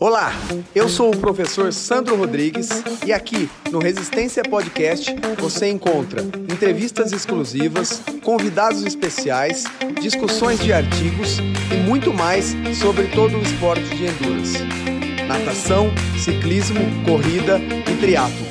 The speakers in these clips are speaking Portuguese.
Olá, eu sou o professor Sandro Rodrigues e aqui no Resistência Podcast você encontra entrevistas exclusivas, convidados especiais, discussões de artigos e muito mais sobre todo o esporte de endurance. Natação, ciclismo, corrida e triatlo.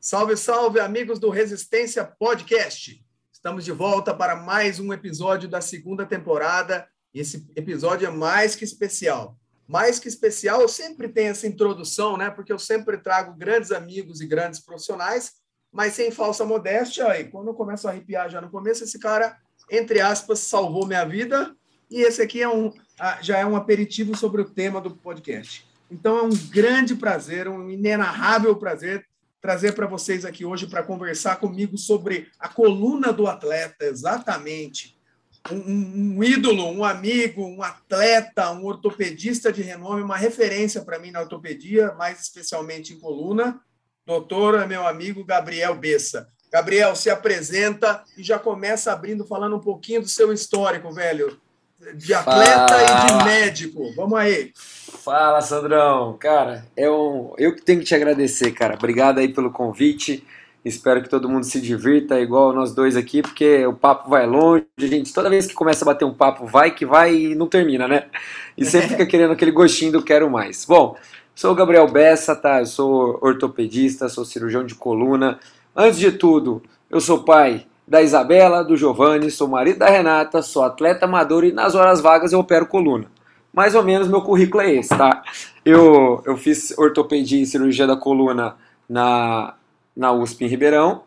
Salve, salve, amigos do Resistência Podcast. Estamos de volta para mais um episódio da segunda temporada esse episódio é mais que especial mais que especial, eu sempre tenho essa introdução, né? Porque eu sempre trago grandes amigos e grandes profissionais, mas sem falsa modéstia. Aí, quando eu começo a arrepiar já no começo, esse cara, entre aspas, salvou minha vida. E esse aqui é um, já é um aperitivo sobre o tema do podcast. Então é um grande prazer, um inenarrável prazer trazer para vocês aqui hoje para conversar comigo sobre a coluna do atleta, exatamente um, um, ídolo, um amigo, um atleta, um ortopedista de renome, uma referência para mim na ortopedia, mais especialmente em coluna, doutor, meu amigo Gabriel Bessa. Gabriel, se apresenta e já começa abrindo, falando um pouquinho do seu histórico, velho, de atleta Fala. e de médico. Vamos aí. Fala, Sandrão. Cara, é um... eu que tenho que te agradecer, cara. Obrigado aí pelo convite. Espero que todo mundo se divirta igual nós dois aqui, porque o papo vai longe. Gente, toda vez que começa a bater um papo, vai que vai e não termina, né? E sempre fica querendo aquele gostinho do quero mais. Bom, sou o Gabriel Bessa, tá? Eu sou ortopedista, sou cirurgião de coluna. Antes de tudo, eu sou pai da Isabela, do Giovanni, sou marido da Renata, sou atleta amador e nas horas vagas eu opero coluna. Mais ou menos meu currículo é esse, tá? Eu, eu fiz ortopedia e cirurgia da coluna na na USP em Ribeirão,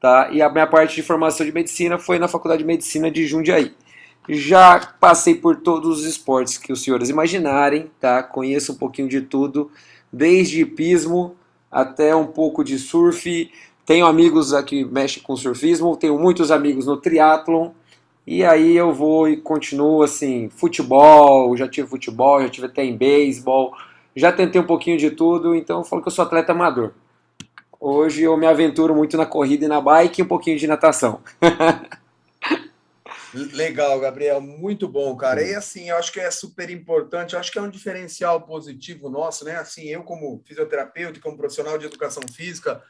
tá? E a minha parte de formação de medicina foi na Faculdade de Medicina de Jundiaí. Já passei por todos os esportes que os senhores imaginarem, tá? Conheço um pouquinho de tudo, desde hipismo até um pouco de surf. Tenho amigos aqui que mexem com surfismo, tenho muitos amigos no triatlon. E aí eu vou e continuo assim, futebol, já tive futebol, já tive até em beisebol, já tentei um pouquinho de tudo, então eu falo que eu sou atleta amador. Hoje eu me aventuro muito na corrida e na bike e um pouquinho de natação. Legal, Gabriel, muito bom, cara. E assim, eu acho que é super importante, eu acho que é um diferencial positivo nosso, né? Assim, eu como fisioterapeuta, como profissional de educação física,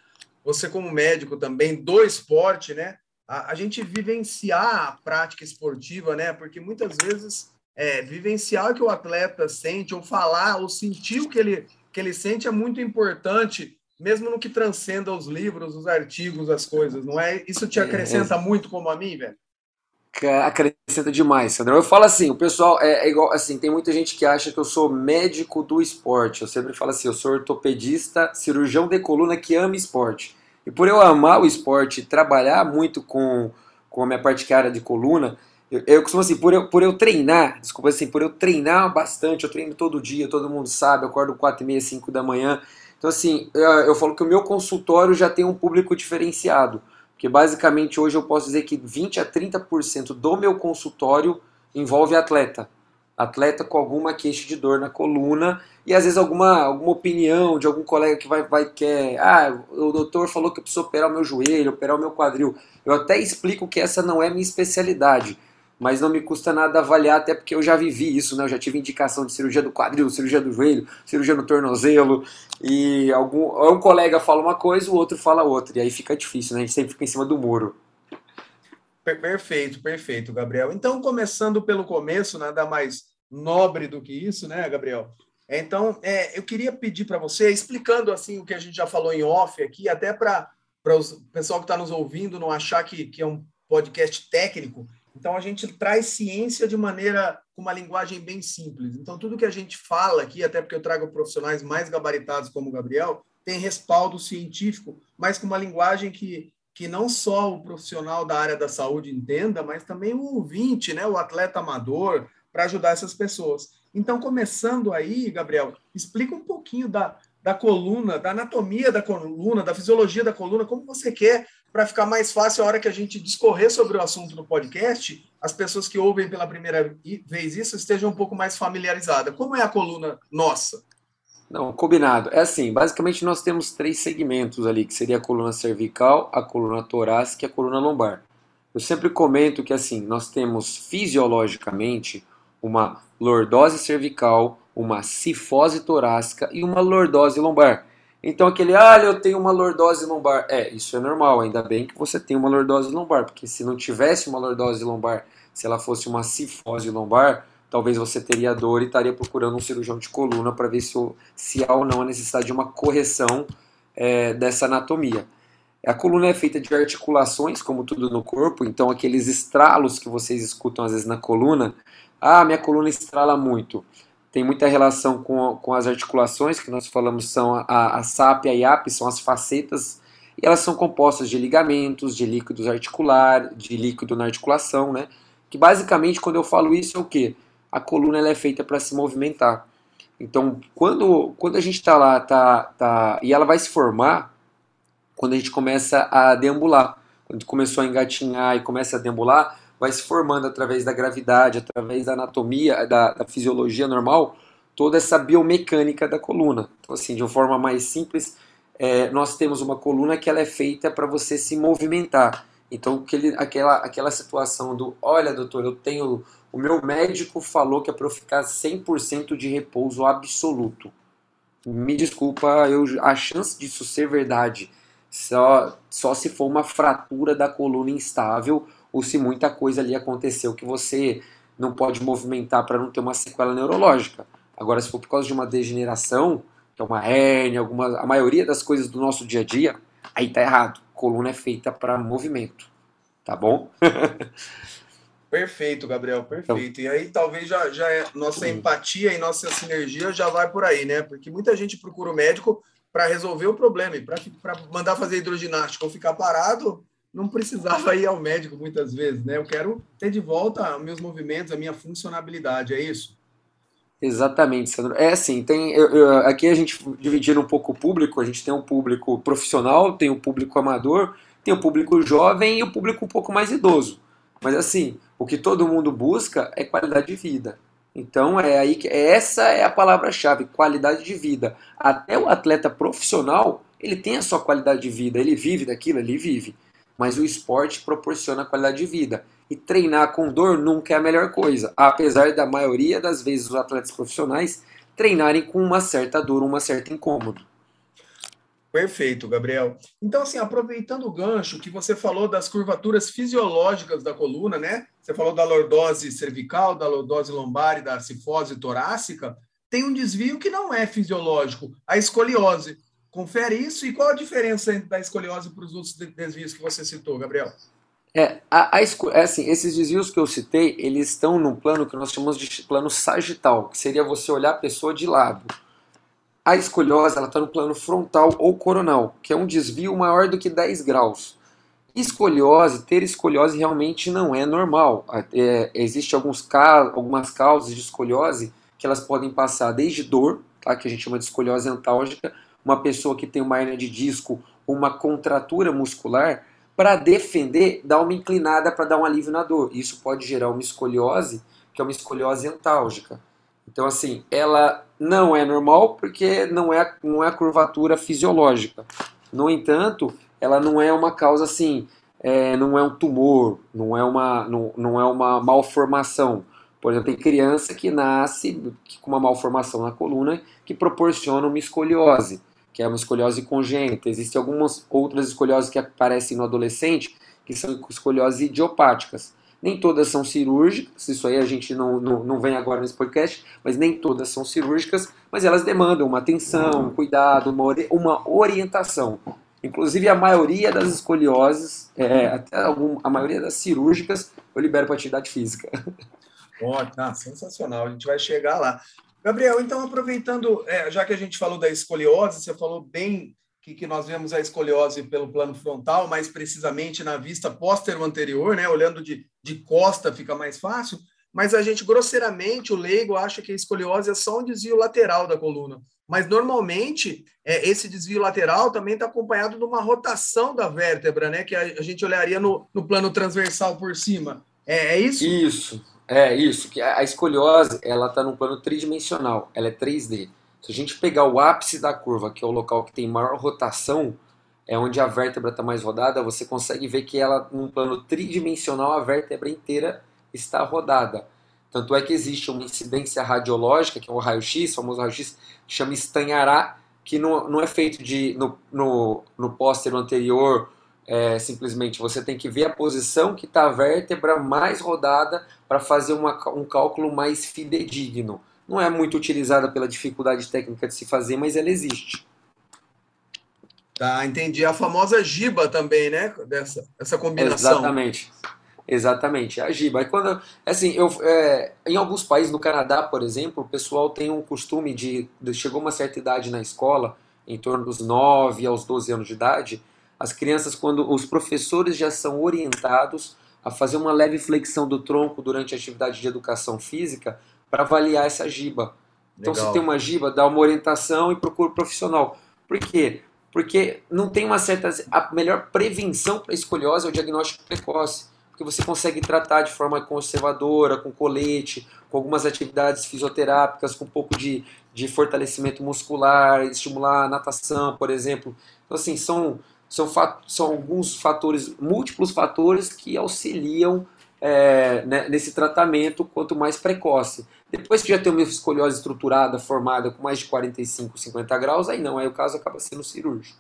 você como médico também do esporte, né? A, a gente vivenciar a prática esportiva, né? Porque muitas vezes é, vivenciar o que o atleta sente, ou falar, ou sentir o que ele, que ele sente é muito importante mesmo no que transcenda os livros, os artigos, as coisas, não é? Isso te é, acrescenta é, muito como a mim, velho? Acrescenta demais, Sandro. Eu falo assim, o pessoal é, é, igual, assim, tem muita gente que acha que eu sou médico do esporte. Eu sempre falo assim, eu sou ortopedista, cirurgião de coluna que ama esporte. E por eu amar o esporte, trabalhar muito com, com a minha parte que é de coluna, eu, eu costumo assim, por eu, por eu treinar, desculpa assim, por eu treinar bastante, eu treino todo dia, todo mundo sabe, eu acordo 4 e meia, 5 da manhã, então, assim, eu, falo que o meu consultório já tem um público diferenciado. Porque basicamente hoje eu posso dizer que 20 a 30% do meu consultório envolve atleta. Atleta com alguma queixa de dor na coluna e às vezes alguma, alguma opinião de algum colega que vai, vai quer. Ah, o doutor falou que eu preciso operar o meu joelho, operar o meu quadril. Eu até explico que essa não é minha especialidade mas não me custa nada avaliar, até porque eu já vivi isso, né? Eu já tive indicação de cirurgia do quadril, cirurgia do joelho, cirurgia no tornozelo, e algum um colega fala uma coisa, o outro fala outra, e aí fica difícil, né? A gente sempre fica em cima do muro. Perfeito, perfeito, Gabriel. Então, começando pelo começo, nada mais nobre do que isso, né, Gabriel? Então, é, eu queria pedir para você, explicando assim o que a gente já falou em off aqui, até para o pessoal que está nos ouvindo não achar que, que é um podcast técnico, então a gente traz ciência de maneira com uma linguagem bem simples. Então tudo que a gente fala aqui, até porque eu trago profissionais mais gabaritados como o Gabriel, tem respaldo científico, mas com uma linguagem que que não só o profissional da área da saúde entenda, mas também o ouvinte, né, o atleta amador, para ajudar essas pessoas. Então, começando aí, Gabriel, explica um pouquinho da, da coluna, da anatomia da coluna, da fisiologia da coluna, como você quer para ficar mais fácil a hora que a gente discorrer sobre o assunto no podcast, as pessoas que ouvem pela primeira vez isso estejam um pouco mais familiarizadas. Como é a coluna nossa? Não, combinado. É assim, basicamente nós temos três segmentos ali, que seria a coluna cervical, a coluna torácica e a coluna lombar. Eu sempre comento que assim, nós temos fisiologicamente uma lordose cervical, uma cifose torácica e uma lordose lombar. Então aquele, ah, eu tenho uma lordose lombar. É, isso é normal, ainda bem que você tem uma lordose lombar, porque se não tivesse uma lordose lombar, se ela fosse uma cifose lombar, talvez você teria dor e estaria procurando um cirurgião de coluna para ver se, se há ou não a necessidade de uma correção é, dessa anatomia. A coluna é feita de articulações, como tudo no corpo, então aqueles estralos que vocês escutam às vezes na coluna, ah, minha coluna estrala muito tem muita relação com, com as articulações, que nós falamos são a, a SAP e a IAP, são as facetas, e elas são compostas de ligamentos, de líquidos articular, de líquido na articulação, né? Que basicamente, quando eu falo isso, é o que? A coluna ela é feita para se movimentar. Então, quando, quando a gente está lá, tá, tá, e ela vai se formar quando a gente começa a deambular. Quando começou a engatinhar e começa a deambular, vai se formando através da gravidade, através da anatomia, da, da fisiologia normal, toda essa biomecânica da coluna. Então, assim, de uma forma mais simples, é, nós temos uma coluna que ela é feita para você se movimentar. Então, aquele, aquela, aquela situação do, olha, doutor, eu tenho, o meu médico falou que é para eu ficar 100% de repouso absoluto. Me desculpa, eu, a chance disso ser verdade só, só se for uma fratura da coluna instável ou se muita coisa ali aconteceu que você não pode movimentar para não ter uma sequela neurológica. Agora, se for por causa de uma degeneração, que é uma hérnia, alguma, a maioria das coisas do nosso dia a dia, aí tá errado. Coluna é feita para movimento, tá bom? perfeito, Gabriel, perfeito. Então, e aí talvez já, já é, nossa empatia e nossa sinergia já vai por aí, né? Porque muita gente procura o médico para resolver o problema e para mandar fazer hidroginástica ou ficar parado, não precisava ir ao médico muitas vezes, né? Eu quero ter de volta meus movimentos, a minha funcionalidade, é isso? Exatamente, Sandro. É assim, tem, eu, eu, aqui a gente dividindo um pouco o público, a gente tem um público profissional, tem o um público amador, tem o um público jovem e o um público um pouco mais idoso. Mas assim, o que todo mundo busca é qualidade de vida. Então é aí que essa é a palavra-chave, qualidade de vida. Até o atleta profissional, ele tem a sua qualidade de vida, ele vive daquilo, ele vive mas o esporte proporciona qualidade de vida. E treinar com dor nunca é a melhor coisa, apesar da maioria das vezes os atletas profissionais treinarem com uma certa dor, uma certa incômodo. Perfeito, Gabriel. Então, assim, aproveitando o gancho que você falou das curvaturas fisiológicas da coluna, né? Você falou da lordose cervical, da lordose lombar e da cifose torácica. Tem um desvio que não é fisiológico, a escoliose. Confere isso e qual a diferença da escoliose para os outros desvios que você citou, Gabriel? É, a, a, é assim, esses desvios que eu citei, eles estão num plano que nós chamamos de plano sagital, que seria você olhar a pessoa de lado. A escoliose está no plano frontal ou coronal, que é um desvio maior do que 10 graus. Escoliose, ter escoliose realmente não é normal. É, Existem algumas causas de escoliose que elas podem passar desde dor, tá, que a gente chama de escoliose antálgica, uma pessoa que tem uma hernia de disco, uma contratura muscular, para defender, dar uma inclinada para dar um alívio na dor. Isso pode gerar uma escoliose, que é uma escoliose antálgica. Então, assim, ela não é normal porque não é, não é a curvatura fisiológica. No entanto, ela não é uma causa assim, é, não é um tumor, não é uma, não, não é uma malformação. Por exemplo, tem criança que nasce com uma malformação na coluna que proporciona uma escoliose que é uma escoliose congênita. Existem algumas outras escolioses que aparecem no adolescente, que são escolioses idiopáticas. Nem todas são cirúrgicas, isso aí a gente não, não, não vem agora nesse podcast, mas nem todas são cirúrgicas, mas elas demandam uma atenção, um cuidado, uma, uma orientação. Inclusive a maioria das escolioses, é, até algum, a maioria das cirúrgicas, eu libero para atividade física. Ótimo, ah, sensacional, a gente vai chegar lá. Gabriel, então aproveitando, é, já que a gente falou da escoliose, você falou bem que, que nós vemos a escoliose pelo plano frontal, mais precisamente na vista póstero anterior, né? Olhando de, de costa fica mais fácil, mas a gente, grosseiramente, o leigo acha que a escoliose é só um desvio lateral da coluna. Mas normalmente é, esse desvio lateral também está acompanhado de uma rotação da vértebra, né? Que a, a gente olharia no, no plano transversal por cima. É, é isso? Isso. É, isso, que a escoliose, ela está num plano tridimensional, ela é 3D. Se a gente pegar o ápice da curva, que é o local que tem maior rotação, é onde a vértebra está mais rodada, você consegue ver que ela, num plano tridimensional, a vértebra inteira está rodada. Tanto é que existe uma incidência radiológica, que é o raio-x, o famoso raio-x, que chama estanhará, que não, não é feito de no, no, no póster anterior, é, simplesmente você tem que ver a posição que está a vértebra mais rodada para fazer uma, um cálculo mais fidedigno. Não é muito utilizada pela dificuldade técnica de se fazer, mas ela existe. Tá, entendi. A famosa giba também, né? Dessa, essa combinação. Exatamente. Exatamente, a giba. Aí quando, assim, eu, é, em alguns países, no Canadá, por exemplo, o pessoal tem um costume de, de, chegou uma certa idade na escola, em torno dos 9 aos 12 anos de idade, as crianças, quando os professores já são orientados a fazer uma leve flexão do tronco durante a atividade de educação física para avaliar essa giba. Então, Legal. se tem uma giba, dá uma orientação e procura o profissional. Por quê? Porque não tem uma certa. A melhor prevenção para escoliose é o diagnóstico precoce porque você consegue tratar de forma conservadora, com colete, com algumas atividades fisioterápicas, com um pouco de, de fortalecimento muscular, estimular a natação, por exemplo. Então, assim, são, são, são alguns fatores, múltiplos fatores que auxiliam é, né, nesse tratamento quanto mais precoce. Depois que já tem uma escoliose estruturada, formada com mais de 45, 50 graus, aí não, aí o caso acaba sendo cirúrgico.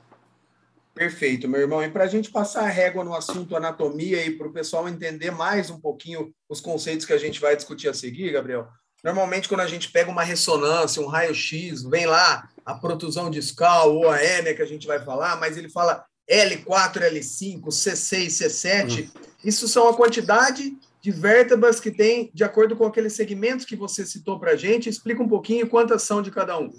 Perfeito, meu irmão. E para a gente passar a régua no assunto anatomia e para o pessoal entender mais um pouquinho os conceitos que a gente vai discutir a seguir, Gabriel, normalmente quando a gente pega uma ressonância, um raio-x, vem lá a protusão discal ou a hérnia que a gente vai falar, mas ele fala L4, L5, C6, C7. Uhum. Isso são a quantidade de vértebras que tem de acordo com aqueles segmentos que você citou para a gente. Explica um pouquinho quantas são de cada um.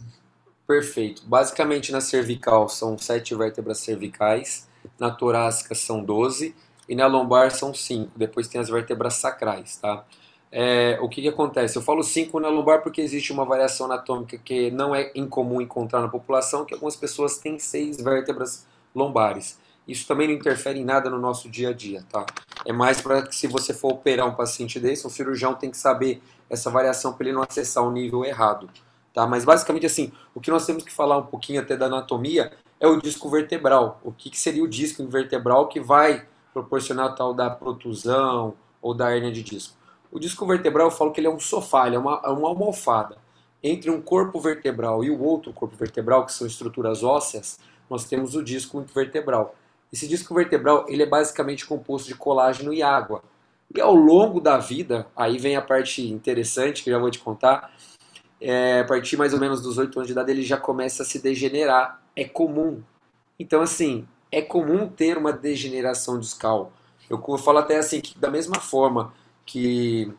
Perfeito. Basicamente na cervical são sete vértebras cervicais, na torácica são 12 e na lombar são 5. Depois tem as vértebras sacrais, tá? É, o que, que acontece? Eu falo 5 na lombar porque existe uma variação anatômica que não é incomum encontrar na população, que algumas pessoas têm seis vértebras lombares. Isso também não interfere em nada no nosso dia a dia, tá? É mais para que se você for operar um paciente desse, o cirurgião tem que saber essa variação para ele não acessar o nível errado. Tá? Mas basicamente assim, o que nós temos que falar um pouquinho até da anatomia é o disco vertebral. O que, que seria o disco vertebral que vai proporcionar tal da protusão ou da hernia de disco? O disco vertebral eu falo que ele é um sofá, ele é uma, é uma almofada. Entre um corpo vertebral e o outro corpo vertebral, que são estruturas ósseas, nós temos o disco vertebral. Esse disco vertebral ele é basicamente composto de colágeno e água. E ao longo da vida, aí vem a parte interessante que eu já vou te contar, é, a partir mais ou menos dos 8 anos de idade, ele já começa a se degenerar. É comum. Então, assim, é comum ter uma degeneração discal. Eu, falo até assim, que da mesma forma que,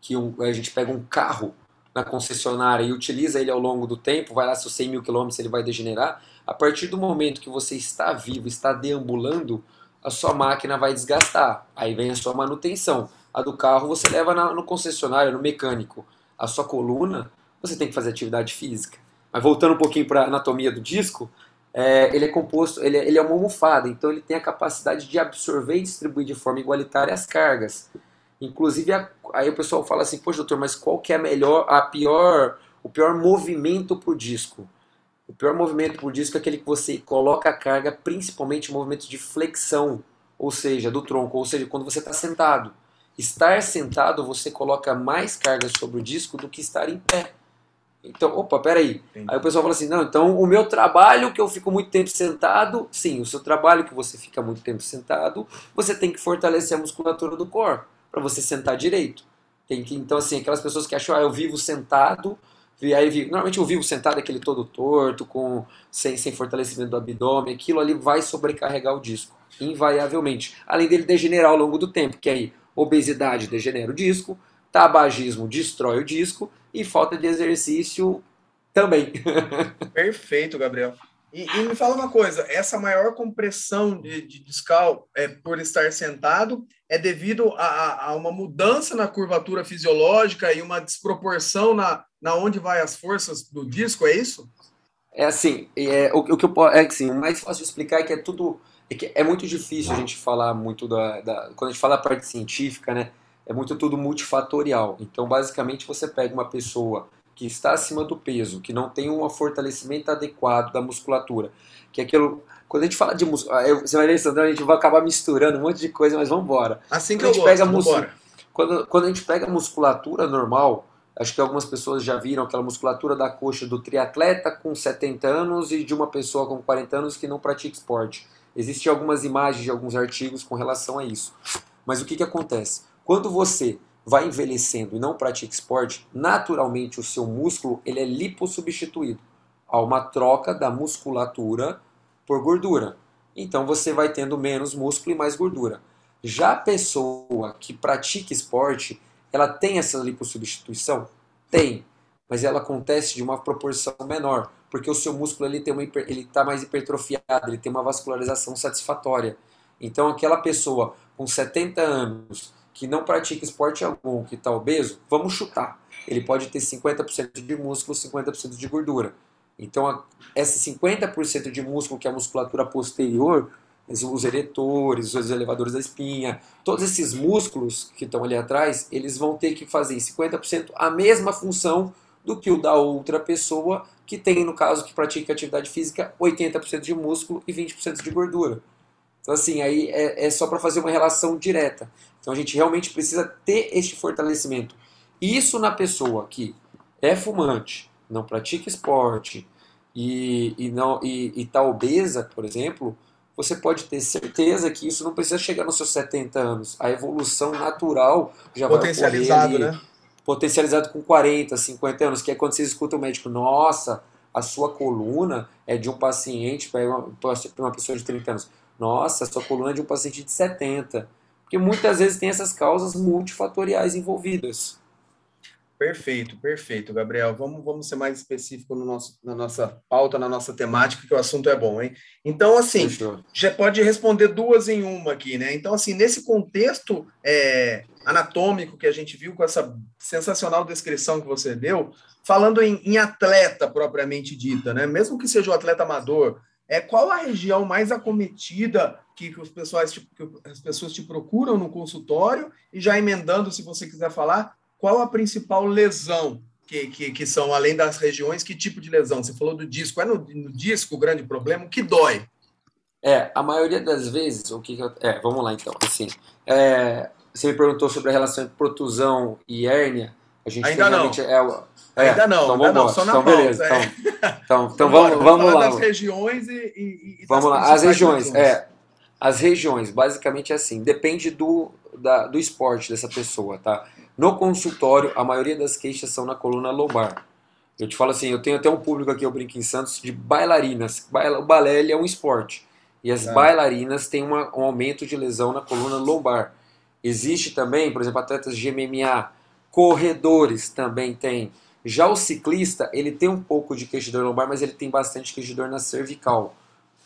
que um, a gente pega um carro na concessionária e utiliza ele ao longo do tempo, vai lá seus 100 mil quilômetros, ele vai degenerar. A partir do momento que você está vivo, está deambulando, a sua máquina vai desgastar. Aí vem a sua manutenção. A do carro você leva na, no concessionário, no mecânico a sua coluna, você tem que fazer atividade física. Mas voltando um pouquinho para a anatomia do disco, é, ele é composto, ele é, ele é uma almofada, então ele tem a capacidade de absorver e distribuir de forma igualitária as cargas. Inclusive, a, aí o pessoal fala assim, poxa doutor, mas qual que é a melhor, a pior, o pior movimento para o disco? O pior movimento para o disco é aquele que você coloca a carga, principalmente movimentos de flexão, ou seja, do tronco, ou seja, quando você está sentado. Estar sentado, você coloca mais carga sobre o disco do que estar em pé. Então, opa, peraí. Entendi. Aí o pessoal fala assim: não, então o meu trabalho que eu fico muito tempo sentado, sim, o seu trabalho que você fica muito tempo sentado, você tem que fortalecer a musculatura do core para você sentar direito. Tem que, então, assim, aquelas pessoas que acham, ah, eu vivo sentado, aí vivo, normalmente eu vivo sentado aquele todo torto, com sem, sem fortalecimento do abdômen, aquilo ali vai sobrecarregar o disco, invariavelmente. Além dele degenerar ao longo do tempo, que aí obesidade degenera o disco, tabagismo destrói o disco e falta de exercício também. Perfeito, Gabriel. E, e, me fala uma coisa, essa maior compressão de, de discal é, por estar sentado é devido a, a, uma mudança na curvatura fisiológica e uma desproporção na, na onde vai as forças do disco, é isso? É assim, é, o, o que eu é assim, o mais fácil de explicar é que é tudo é, que é muito difícil a gente falar muito da, da, Quando a gente fala a parte científica, né? É muito tudo multifatorial. Então, basicamente, você pega uma pessoa que está acima do peso, que não tem um fortalecimento adequado da musculatura, que é aquilo. Quando a gente fala de musculatura, você vai ver, Sandrão, a gente vai acabar misturando um monte de coisa, mas vamos embora. Assim que quando eu a gente gosto, pega quando, quando a gente pega musculatura normal, acho que algumas pessoas já viram aquela musculatura da coxa do triatleta com 70 anos e de uma pessoa com 40 anos que não pratica esporte. Existem algumas imagens de alguns artigos com relação a isso. Mas o que, que acontece? Quando você vai envelhecendo e não pratica esporte, naturalmente o seu músculo ele é lipossubstituído. Há uma troca da musculatura por gordura. Então você vai tendo menos músculo e mais gordura. Já a pessoa que pratica esporte, ela tem essa lipossubstituição? Tem, mas ela acontece de uma proporção menor, porque o seu músculo ele tem uma ele está mais hipertrofiado, ele tem uma vascularização satisfatória. Então aquela pessoa com 70 anos que não pratica esporte algum, que está obeso, vamos chutar. Ele pode ter 50% de músculo, 50% de gordura. Então, esse 50% de músculo, que é a musculatura posterior, os eretores, os elevadores da espinha, todos esses músculos que estão ali atrás, eles vão ter que fazer em 50% a mesma função do que o da outra pessoa que tem, no caso, que pratica atividade física, 80% de músculo e 20% de gordura. Então, assim, aí é, é só para fazer uma relação direta. Então, a gente realmente precisa ter este fortalecimento. Isso na pessoa que é fumante, não pratica esporte e, e não e está obesa, por exemplo, você pode ter certeza que isso não precisa chegar nos seus 70 anos. A evolução natural já potencializado, vai né? Potencializado com 40, 50 anos, que é quando você escuta o médico, nossa, a sua coluna é de um paciente para uma, uma pessoa de 30 anos. Nossa, sua coluna é de um paciente de 70. Porque muitas vezes tem essas causas multifatoriais envolvidas. Perfeito, perfeito, Gabriel. Vamos, vamos ser mais específico no nosso, na nossa pauta, na nossa temática, que o assunto é bom, hein? Então, assim, Fechou. já pode responder duas em uma aqui, né? Então, assim, nesse contexto é, anatômico que a gente viu, com essa sensacional descrição que você deu, falando em, em atleta propriamente dita, né? Mesmo que seja o um atleta amador, é qual a região mais acometida que, que, os pessoas, que as pessoas te procuram no consultório? E já emendando, se você quiser falar, qual a principal lesão que, que, que são, além das regiões, que tipo de lesão? Você falou do disco. É no, no disco o grande problema? O que dói? É, a maioria das vezes, o que, que eu, É, vamos lá então. Assim, é, você me perguntou sobre a relação entre protusão e hérnia. A gente Ainda não. É, é, ainda não, então ainda não, só na então, beleza. É. Então, então, então vamos, vamos lá. das regiões e, e, e Vamos lá, as regiões. É, as regiões, basicamente é assim, depende do, da, do esporte dessa pessoa, tá? No consultório, a maioria das queixas são na coluna lombar. Eu te falo assim, eu tenho até um público aqui, eu brinco em Santos, de bailarinas. O balé é um esporte. E as é. bailarinas têm uma, um aumento de lesão na coluna lombar. Existe também, por exemplo, atletas de MMA, corredores também tem. Já o ciclista, ele tem um pouco de queixa de dor lombar, mas ele tem bastante queixa de dor na cervical.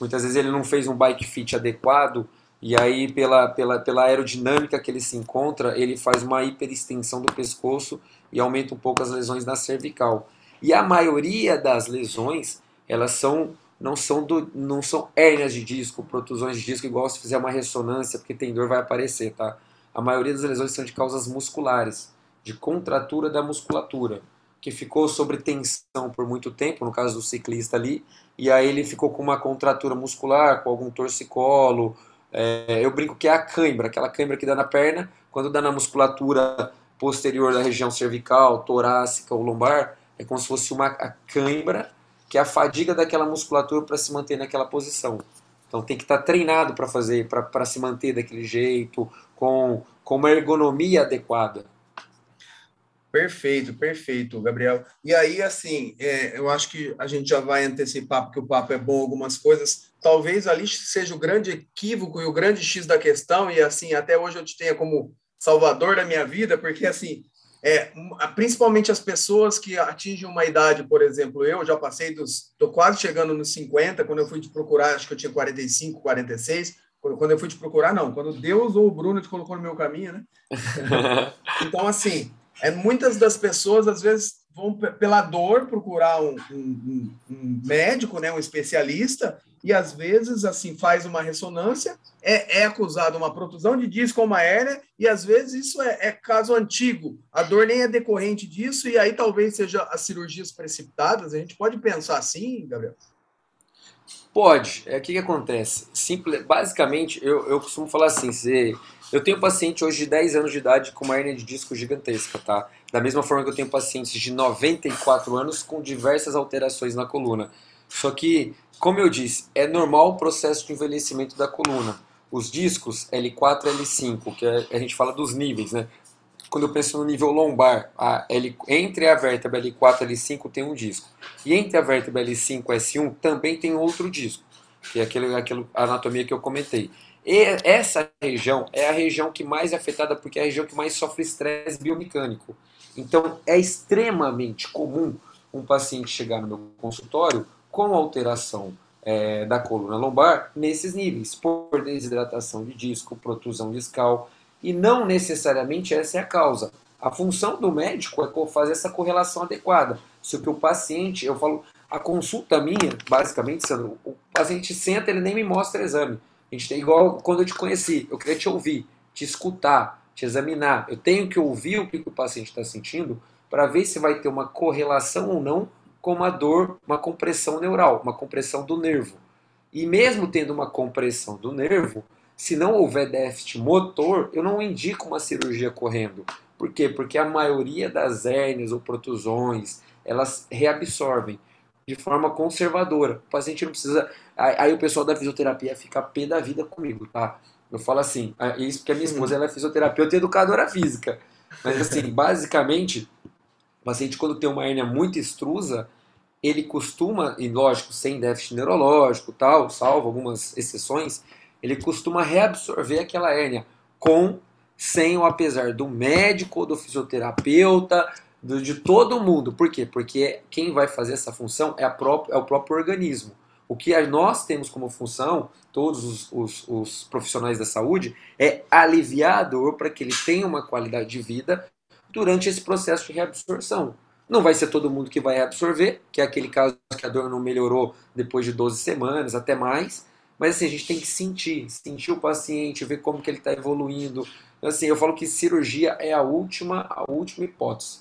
Muitas vezes ele não fez um bike fit adequado e aí pela, pela, pela aerodinâmica que ele se encontra, ele faz uma hiperextensão do pescoço e aumenta um pouco as lesões na cervical. E a maioria das lesões, elas são não são do, não são hérnias de disco, protusões de disco igual se fizer uma ressonância, porque tem dor vai aparecer, tá? A maioria das lesões são de causas musculares, de contratura da musculatura que ficou sobre tensão por muito tempo, no caso do ciclista ali, e aí ele ficou com uma contratura muscular, com algum torcicolo. É, eu brinco que é a cãibra, aquela cãibra que dá na perna, quando dá na musculatura posterior da região cervical, torácica ou lombar, é como se fosse uma cãibra, que é a fadiga daquela musculatura para se manter naquela posição. Então tem que estar tá treinado para fazer, para se manter daquele jeito, com, com uma ergonomia adequada. Perfeito, perfeito, Gabriel. E aí, assim, é, eu acho que a gente já vai antecipar, porque o papo é bom, algumas coisas. Talvez ali seja o grande equívoco e o grande X da questão, e assim, até hoje eu te tenha como salvador da minha vida, porque assim, é, principalmente as pessoas que atingem uma idade, por exemplo, eu já passei dos. Estou quase chegando nos 50, quando eu fui te procurar, acho que eu tinha 45, 46. Quando eu fui te procurar, não, quando Deus ou o Bruno te colocou no meu caminho, né? então, assim, é, muitas das pessoas, às vezes, vão pela dor procurar um, um, um, médico, né, um especialista, e às vezes, assim, faz uma ressonância, é, é acusado uma protusão de disco uma hérnia, e às vezes isso é, é, caso antigo, a dor nem é decorrente disso, e aí talvez seja as cirurgias precipitadas, a gente pode pensar assim, Gabriel? Pode. É o que, que acontece? Simple, basicamente, eu, eu costumo falar assim: se, eu tenho paciente hoje de 10 anos de idade com uma hernia de disco gigantesca, tá? Da mesma forma que eu tenho pacientes de 94 anos com diversas alterações na coluna. Só que, como eu disse, é normal o processo de envelhecimento da coluna. Os discos L4 e L5, que é, a gente fala dos níveis, né? Quando eu penso no nível lombar, a L, entre a vértebra L4 e L5 tem um disco. E entre a vértebra L5 e S1 também tem outro disco, que é aquele, aquele anatomia que eu comentei. E essa região é a região que mais é afetada porque é a região que mais sofre estresse biomecânico. Então é extremamente comum um paciente chegar no meu consultório com alteração é, da coluna lombar nesses níveis, por desidratação de disco, protusão discal, e não necessariamente essa é a causa. A função do médico é fazer essa correlação adequada. Se o que o paciente, eu falo, a consulta minha, basicamente, Sandro, o paciente senta, ele nem me mostra exame. A gente tem igual quando eu te conheci, eu queria te ouvir, te escutar, te examinar. Eu tenho que ouvir o que o paciente está sentindo para ver se vai ter uma correlação ou não com uma dor, uma compressão neural, uma compressão do nervo. E mesmo tendo uma compressão do nervo, se não houver déficit motor, eu não indico uma cirurgia correndo. Por quê? Porque a maioria das hérnias ou protusões, elas reabsorvem de forma conservadora. O paciente não precisa. Aí o pessoal da fisioterapia fica pé da vida comigo, tá? Eu falo assim, isso porque a minha esposa ela é fisioterapeuta e educadora física. Mas assim, basicamente, o paciente quando tem uma hérnia muito extrusa, ele costuma, e lógico, sem déficit neurológico tal, salvo algumas exceções, ele costuma reabsorver aquela hérnia com, sem ou apesar do médico, do fisioterapeuta, do, de todo mundo. Por quê? Porque quem vai fazer essa função é, própria, é o próprio organismo. O que nós temos como função, todos os, os, os profissionais da saúde, é aliviar a dor para que ele tenha uma qualidade de vida durante esse processo de reabsorção. Não vai ser todo mundo que vai absorver, que é aquele caso que a dor não melhorou depois de 12 semanas, até mais, mas assim, a gente tem que sentir, sentir o paciente, ver como que ele está evoluindo. Assim, eu falo que cirurgia é a última, a última hipótese.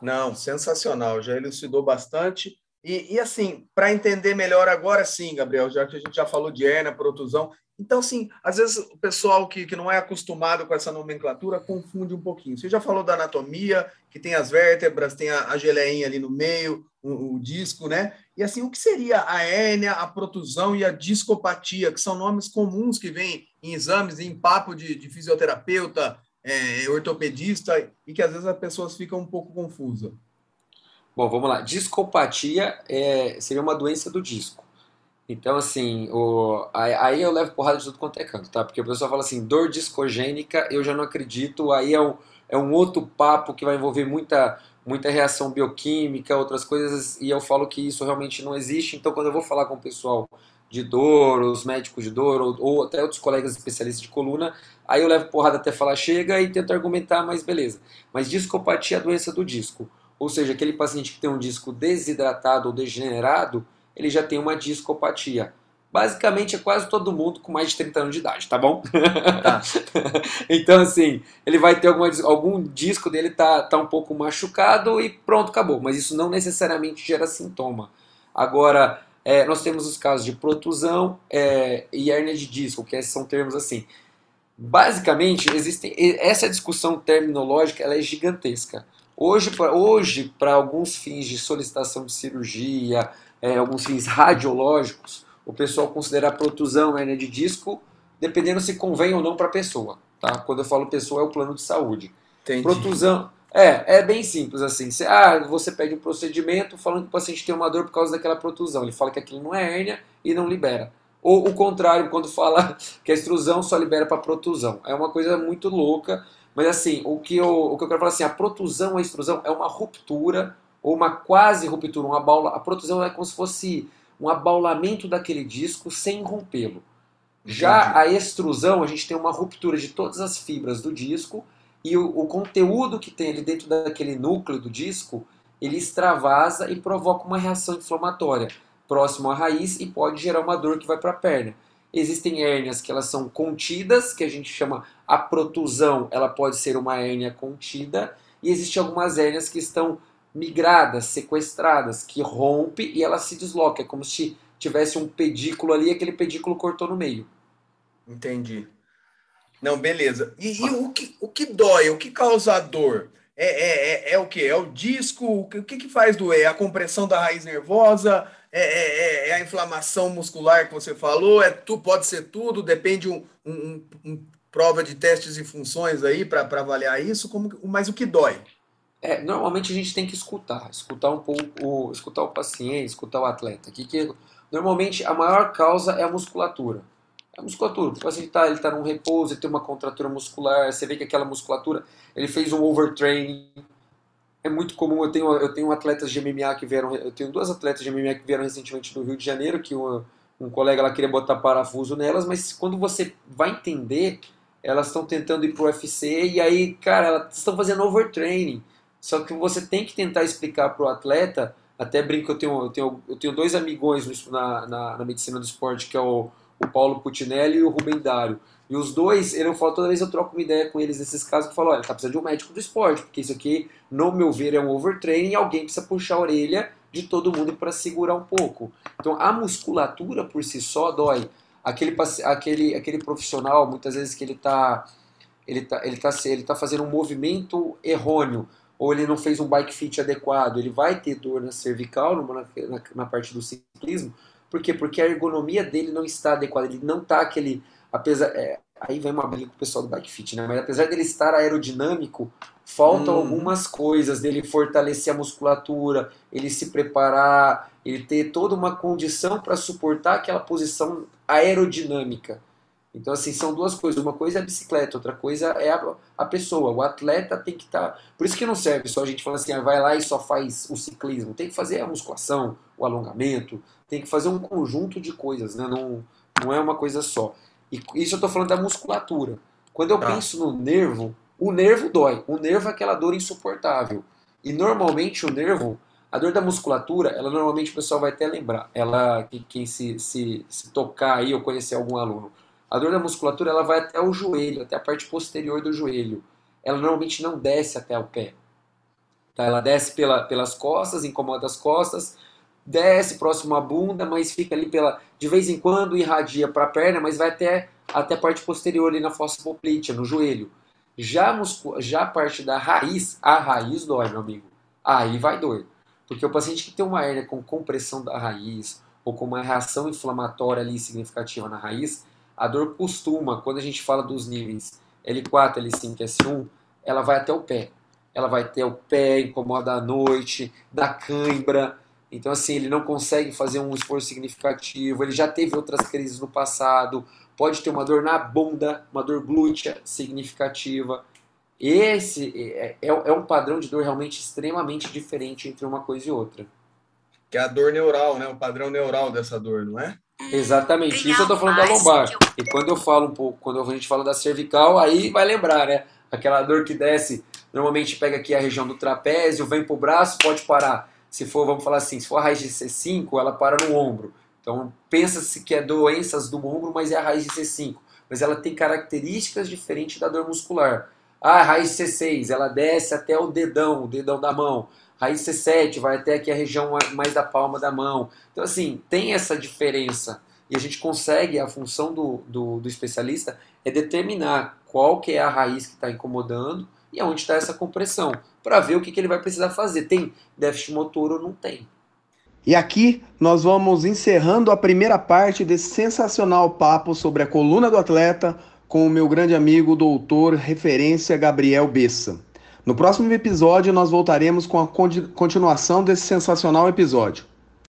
Não, sensacional, já elucidou bastante. E, e assim, para entender melhor agora sim, Gabriel, já que a gente já falou de hernia, protusão, então, assim, às vezes o pessoal que, que não é acostumado com essa nomenclatura confunde um pouquinho. Você já falou da anatomia, que tem as vértebras, tem a, a geleinha ali no meio, o, o, disco, né? E assim, o que seria a hérnia, a protusão e a discopatia, que são nomes comuns que vêm em exames, em papo de, de fisioterapeuta, é, ortopedista, e que às vezes as pessoas ficam um pouco confusas. Bom, vamos lá. Discopatia é, seria uma doença do disco. Então, assim, o, aí eu levo porrada de tudo quanto é canto, tá? Porque o pessoal fala assim, dor discogênica, eu já não acredito, aí é um, é um outro papo que vai envolver muita, muita reação bioquímica, outras coisas, e eu falo que isso realmente não existe. Então, quando eu vou falar com o pessoal de dor, os médicos de dor, ou, ou até outros colegas especialistas de coluna, aí eu levo porrada até falar chega e tento argumentar, mas beleza. Mas discopatia é a doença do disco. Ou seja, aquele paciente que tem um disco desidratado ou degenerado, ele já tem uma discopatia. Basicamente é quase todo mundo com mais de 30 anos de idade, tá bom? Tá. então, assim, ele vai ter alguma, algum disco dele tá, tá um pouco machucado e pronto, acabou. Mas isso não necessariamente gera sintoma. Agora, é, nós temos os casos de protusão é, e hernia de disco, que são termos assim. Basicamente, existem, essa discussão terminológica ela é gigantesca. Hoje, para hoje, alguns fins de solicitação de cirurgia, é, alguns fins radiológicos, o pessoal considera a protusão hernia de disco, dependendo se convém ou não para a pessoa. Tá? Quando eu falo pessoa, é o plano de saúde. Entendi. Protusão. É, é bem simples assim. Você, ah, você pede um procedimento falando que o paciente tem uma dor por causa daquela protusão. Ele fala que aquilo não é hérnia e não libera. Ou o contrário, quando fala que a extrusão só libera para protusão. É uma coisa muito louca. Mas assim, o que eu, o que eu quero falar assim, a protusão, a extrusão é uma ruptura ou uma quase ruptura, uma baula, a protusão é como se fosse um abaulamento daquele disco sem rompê-lo. Já a extrusão, a gente tem uma ruptura de todas as fibras do disco e o, o, conteúdo que tem ali dentro daquele núcleo do disco, ele extravasa e provoca uma reação inflamatória próximo à raiz e pode gerar uma dor que vai para a perna. Existem hérnias que elas são contidas, que a gente chama a protusão, ela pode ser uma hérnia contida, e existem algumas hérnias que estão migradas, sequestradas, que rompe e ela se desloca. É como se tivesse um pedículo ali, aquele pedículo cortou no meio. Entendi. Não, beleza. E, e o, que, o que dói, o que causa dor? É, é, é, é o que? É o disco? O que, que faz doer? É a compressão da raiz nervosa? É, é, é, é, a inflamação muscular que você falou? É tu pode ser tudo? Depende um, um, um prova de testes e funções aí para avaliar isso. Como, mas o que dói? É, normalmente a gente tem que escutar, escutar um pouco, escutar o paciente, escutar o atleta. Que, que normalmente a maior causa é a musculatura. A musculatura, o paciente está ele tá num repouso, ele tem uma contratura muscular, você vê que aquela musculatura, ele fez um overtraining. É muito comum, eu tenho, eu tenho atletas de MMA que vieram, eu tenho duas atletas de MMA que vieram recentemente do Rio de Janeiro, que um, um colega lá queria botar parafuso nelas, mas quando você vai entender, elas estão tentando ir pro UFC e aí, cara, elas estão fazendo overtraining. Só que você tem que tentar explicar para o atleta, até brinco, eu tenho, eu tenho, eu tenho dois amigões na, na, na medicina do esporte, que é o, o Paulo Putinelli e o Rubem Dário. E os dois, eu falo, toda vez eu troco uma ideia com eles nesses casos, eu falo, olha, tá precisando de um médico do esporte, porque isso aqui, no meu ver, é um overtraining e alguém precisa puxar a orelha de todo mundo para segurar um pouco. Então, a musculatura por si só dói. Aquele, aquele, aquele profissional, muitas vezes que ele está ele tá, ele tá, ele tá fazendo um movimento errôneo, ou ele não fez um bike fit adequado, ele vai ter dor na cervical, na, na, na parte do ciclismo. Por quê? Porque a ergonomia dele não está adequada, ele não está aquele. Apesar, é, aí vem uma briga com o pessoal do bike fit, né? Mas apesar dele estar aerodinâmico, faltam hum. algumas coisas dele fortalecer a musculatura, ele se preparar, ele ter toda uma condição para suportar aquela posição aerodinâmica. Então, assim, são duas coisas. Uma coisa é a bicicleta, outra coisa é a, a pessoa. O atleta tem que estar. Tá... Por isso que não serve só a gente falar assim, ah, vai lá e só faz o ciclismo. Tem que fazer a musculação, o alongamento, tem que fazer um conjunto de coisas, né? Não, não é uma coisa só. E isso eu estou falando da musculatura. Quando eu ah. penso no nervo, o nervo dói. O nervo é aquela dor insuportável. E normalmente o nervo, a dor da musculatura, ela normalmente o pessoal vai até lembrar. Ela, quem se, se, se tocar aí ou conhecer algum aluno a dor da musculatura ela vai até o joelho, até a parte posterior do joelho. Ela normalmente não desce até o pé. Tá? Ela desce pela, pelas costas, incomoda as costas, desce próximo à bunda, mas fica ali pela. De vez em quando irradia para a perna, mas vai até, até a parte posterior ali na fossa poplítea, no joelho. Já. Já a parte da raiz, a raiz dói, meu amigo. Aí vai dor. Porque o paciente que tem uma hérnia com compressão da raiz, ou com uma reação inflamatória ali significativa na raiz, a dor costuma, quando a gente fala dos níveis L4, L5, S1, ela vai até o pé. Ela vai até o pé, incomoda à noite, dá cãibra. Então, assim, ele não consegue fazer um esforço significativo. Ele já teve outras crises no passado. Pode ter uma dor na bunda, uma dor glútea significativa. Esse é, é, é um padrão de dor realmente extremamente diferente entre uma coisa e outra. Que é a dor neural, né? O padrão neural dessa dor, não é? Exatamente, isso eu tô falando da lombar. E quando eu falo um pouco, quando a gente fala da cervical, aí vai lembrar, né? Aquela dor que desce, normalmente pega aqui a região do trapézio, vem pro braço, pode parar. Se for, vamos falar assim, se for a raiz de C5, ela para no ombro. Então pensa-se que é doenças do ombro, mas é a raiz de C5. Mas ela tem características diferentes da dor muscular. Ah, a raiz C6, ela desce até o dedão, o dedão da mão. Raiz C7 vai até aqui a região mais da palma da mão. Então, assim, tem essa diferença. E a gente consegue, a função do, do, do especialista é determinar qual que é a raiz que está incomodando e aonde está essa compressão, para ver o que, que ele vai precisar fazer. Tem déficit motor ou não tem. E aqui nós vamos encerrando a primeira parte desse sensacional papo sobre a coluna do atleta com o meu grande amigo, doutor referência Gabriel Bessa. No próximo episódio, nós voltaremos com a continuação desse sensacional episódio.